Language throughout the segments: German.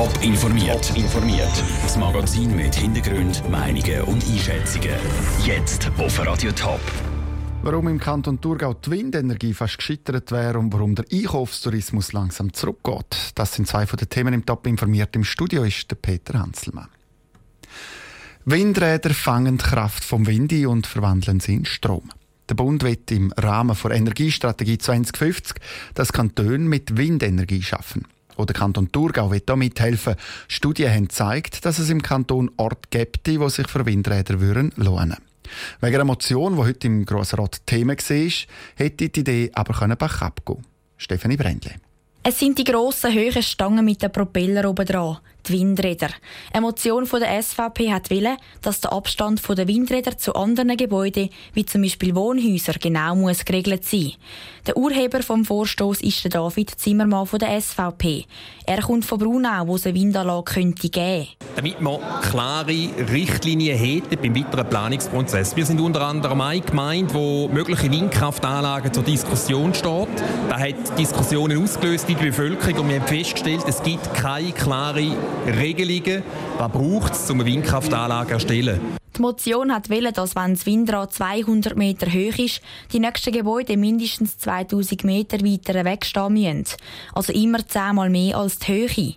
Top informiert. Top informiert. Das Magazin mit Hintergrund, Meinungen und Einschätzungen. Jetzt auf Radio Top. Warum im Kanton Thurgau die Windenergie fast gescheitert wäre und warum der Einkaufstourismus langsam zurückgeht. Das sind zwei von den Themen im Top informiert. Im Studio ist der Peter Hanselmann. Windräder fangen die Kraft vom Wind ein und verwandeln sie in Strom. Der Bund wird im Rahmen der Energiestrategie 2050 das Kanton mit Windenergie schaffen. Auch der Kanton Thurgau wird hier mithelfen. Studien haben gezeigt, dass es im Kanton Orte gibt, die sich für Windräder lohnen würden. Wegen einer Motion, die heute im Grossen Rat Thema war, hätte die Idee aber Bach abgehen Stefanie Brändle. Es sind die grossen, hohen Stangen mit den Propeller oben dran die Windräder. Eine Motion von der SVP hat wollen, dass der Abstand der Windräder zu anderen Gebäuden, wie zum Beispiel Wohnhäusern, genau muss geregelt sein. Der Urheber vom Vorstoß ist der David Zimmermann von der SVP. Er kommt von Brunau, wo es eine Windanlage könnte geben. Damit man klare Richtlinien hätte beim weiteren Planungsprozess. Wir sind unter anderem eine Gemeinde, wo mögliche Windkraftanlagen zur Diskussion steht. Da hat Diskussionen ausgelöst der Bevölkerung und wir haben festgestellt, es gibt keine klare Regelungen, was braucht es, um eine Windkraftanlage zu erstellen. Die Motion hat wollen, dass wenn das Windrad 200 Meter hoch ist, die nächsten Gebäude mindestens 2000 Meter weiter wegstehen müssen. Also immer zehnmal mehr als die Höhe.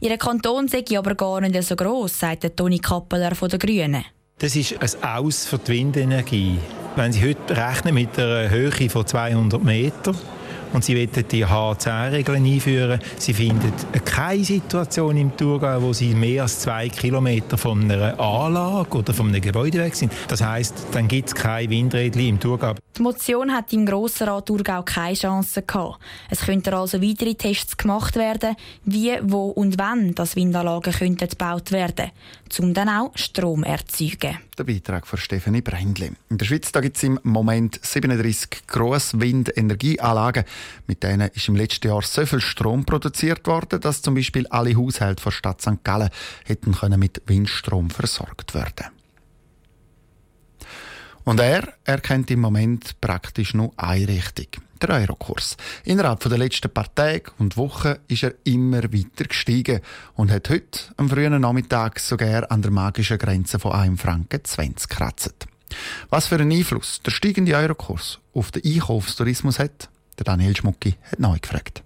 Ihr Kanton sei aber gar nicht so gross, sagt Toni Kappeler von den Grünen. Das ist ein Aus für die Windenergie. Wenn Sie heute rechnen mit einer Höhe von 200 Metern, und sie wollen die H10-Regeln einführen. Sie finden keine Situation im Thurgau, wo sie mehr als zwei Kilometer von einer Anlage oder von einem Gebäude weg sind. Das heißt, dann gibt es keine Windräder im Thurgau. Die Motion hat im Grossen Rat Thurgau keine Chance gehabt. Es könnten also weitere Tests gemacht werden, wie, wo und wann das Windanlagen könnten gebaut werden, um dann auch Strom erzeugen. Der Beitrag von Stefanie Brändli. In der Schweiz gibt es im Moment 37 Grosswindenergieanlagen. Mit denen ist im letzten Jahr so viel Strom produziert worden, dass zum Beispiel alle Haushalte der Stadt St. Gallen hätten können mit Windstrom versorgt werden und er erkennt im Moment praktisch nur eine Richtung, der Eurokurs. Innerhalb der letzten paar Tage und Wochen ist er immer weiter gestiegen und hat heute am frühen Nachmittag sogar an der magischen Grenze von 1 Franken 20 gekratzt. Was für einen Einfluss der steigende Eurokurs auf den Einkaufstourismus hat, der Daniel Schmucki hat neu gefragt.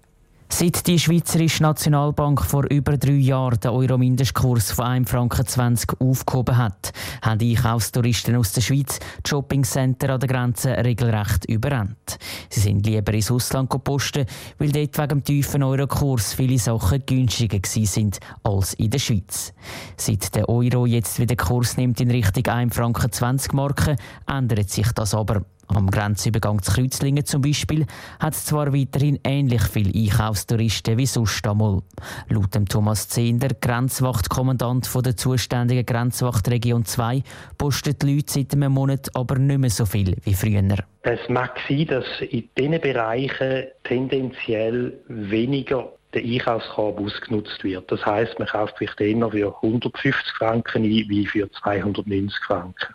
Seit die Schweizerische Nationalbank vor über drei Jahren den Euro-Mindestkurs von 1,20 Franken aufgehoben hat, haben Einkaufstouristen aus der Schweiz die Shoppingcenter an der Grenze regelrecht überrannt. Sie sind lieber ins Ausland gepostet, weil dort wegen dem tiefen Euro-Kurs viele Sachen günstiger sind als in der Schweiz. Seit der Euro jetzt wieder Kurs nimmt in Richtung 1,20 Franken Marke, ändert sich das aber. Am Grenzübergang zu Kreuzlingen zum Beispiel hat es zwar weiterhin ähnlich viele Einkaufstouristen wie sonst einmal. Laut dem Thomas Zehnder, Grenzwachtkommandant der zuständigen Grenzwachtregion 2, posten die Leute seit einem Monat aber nicht mehr so viel wie früher. Es mag sein, dass in diesen Bereichen tendenziell weniger der Einkaufskorb ausgenutzt wird. Das heißt, man kauft vielleicht eher für 150 Franken ein wie für 290 Franken.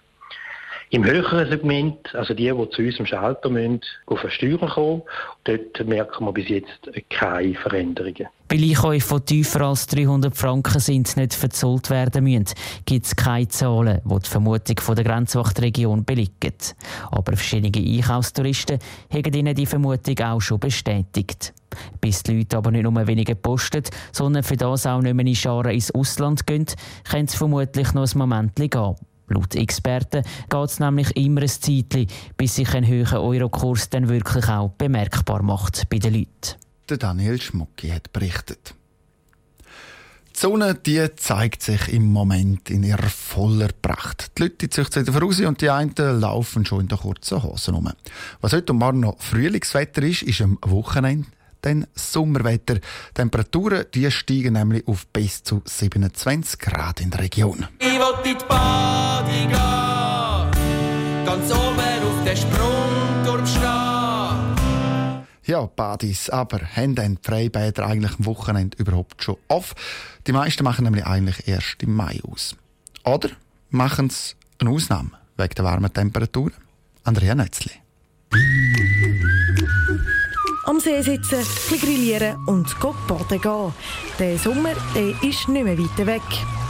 Im höheren Segment, also die, die zu unserem Schalter müssen, versteuern kommen, dort merken wir bis jetzt keine Veränderungen. Weil Einkäufe, die tiefer als 300 Franken sind, nicht verzollt werden müssen, gibt es keine Zahlen, die die Vermutung von der Grenzwachtregion belegen. Aber verschiedene Einkaufstouristen haben ihnen die Vermutung auch schon bestätigt. Bis die Leute aber nicht nur weniger posten, sondern für das auch nicht mehr in Scharen ins Ausland gehen, könnte es vermutlich noch ein Moment gehen. Laut Experten geht es nämlich immer ein Zeitchen, bis sich ein höherer Eurokurs dann wirklich auch bemerkbar macht bei den Leuten. Der Daniel Schmucki hat berichtet. Die Sonne die zeigt sich im Moment in ihrer voller Pracht. Die Leute sich wieder voraus und die einen laufen schon in den kurzen Hosen rum. Was heute Morgen noch Frühlingswetter ist, ist am Wochenende dann Sommerwetter. Die Temperaturen die steigen nämlich auf bis zu 27 Grad in der Region. Ich will in die Bade gehen, ganz oben auf den Sprungturm stehen. Ja, Badis, aber haben dann die Freibäder eigentlich am Wochenende überhaupt schon auf? Die meisten machen nämlich eigentlich erst im Mai aus. Oder machen sie eine Ausnahme wegen der warmen Temperaturen? Andrea Netzli. Am See sitzen, ein grillieren und baden gehen. Der Sommer der ist nicht mehr weit weg.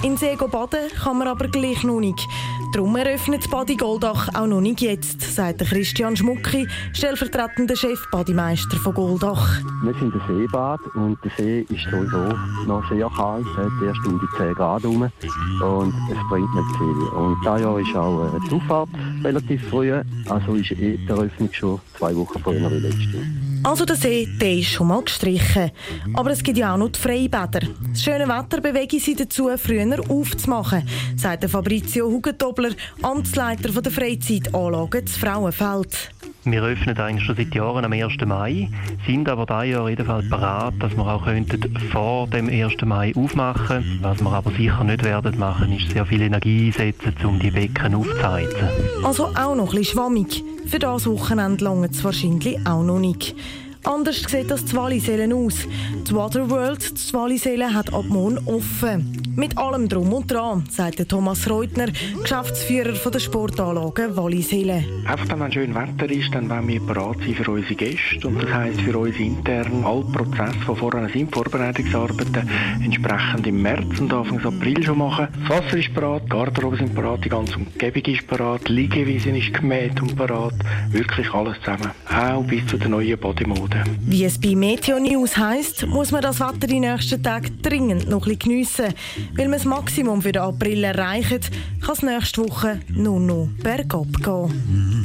In See baden kann man aber gleich noch nicht. Darum eröffnet das Badi Goldach auch noch nicht jetzt, sagt Christian Schmucki, stellvertretender Chef-Badimeister von Goldach. Wir sind ein Seebad und der See ist sowieso noch sehr kalt, hat erst um die 10 Grad herum und es bringt nicht viel. Und dieses Jahr ist auch die Auffahrt relativ früh, also ist eh die Eröffnung schon zwei Wochen früher wie letztes Jahr. Also der See, der ist schon mal gestrichen. Aber es gibt ja auch noch die Freibäder. Das schöne Wetter bewege sie dazu, früher aufzumachen, sagt Fabrizio Hugentobler, Amtsleiter der Freizeitanlage des Frauenfeld. Wir öffnen eigentlich schon seit Jahren am 1. Mai, sind aber dieses Jahr jedenfalls bereit, dass wir auch könnten vor dem 1. Mai aufmachen Was wir aber sicher nicht werden machen, ist sehr viel Energie einsetzen, um die Becken aufzuheizen. Also auch noch ein bisschen schwammig. Für das Wochenende lange es wahrscheinlich auch noch nicht. Anders sieht das die Wallisellen aus. Die Waterworld, die Wallisellen, hat ab morgen offen. Mit allem Drum und Dran, sagt Thomas Reutner, Geschäftsführer der Sportanlage Wallisellen. Einfach, wenn schön Wetter ist, dann wollen wir bereit sein für unsere Gäste. Und das heisst für uns intern, alle Prozesse, die vorher sind, Vorbereitungsarbeiten, entsprechend im März und Anfang April schon machen. Das Wasser ist bereit, die Garderobe sind bereit, die ganze Umgebung ist bereit, die Liegewiese ist gemäht und bereit. Wirklich alles zusammen. Auch bis zu der neuen Bodymode. Boden. Wie es bei Meteo News heisst, muss man das Wetter die nächsten Tage dringend noch ein geniessen. Weil man das Maximum für den April erreicht, kann es nächste Woche nur noch bergab gehen.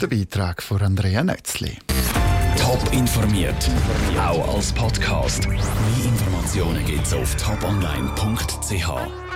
Der Beitrag von Andrea Nötzli. Top informiert, auch als Podcast. Mehr Informationen gibt es auf toponline.ch.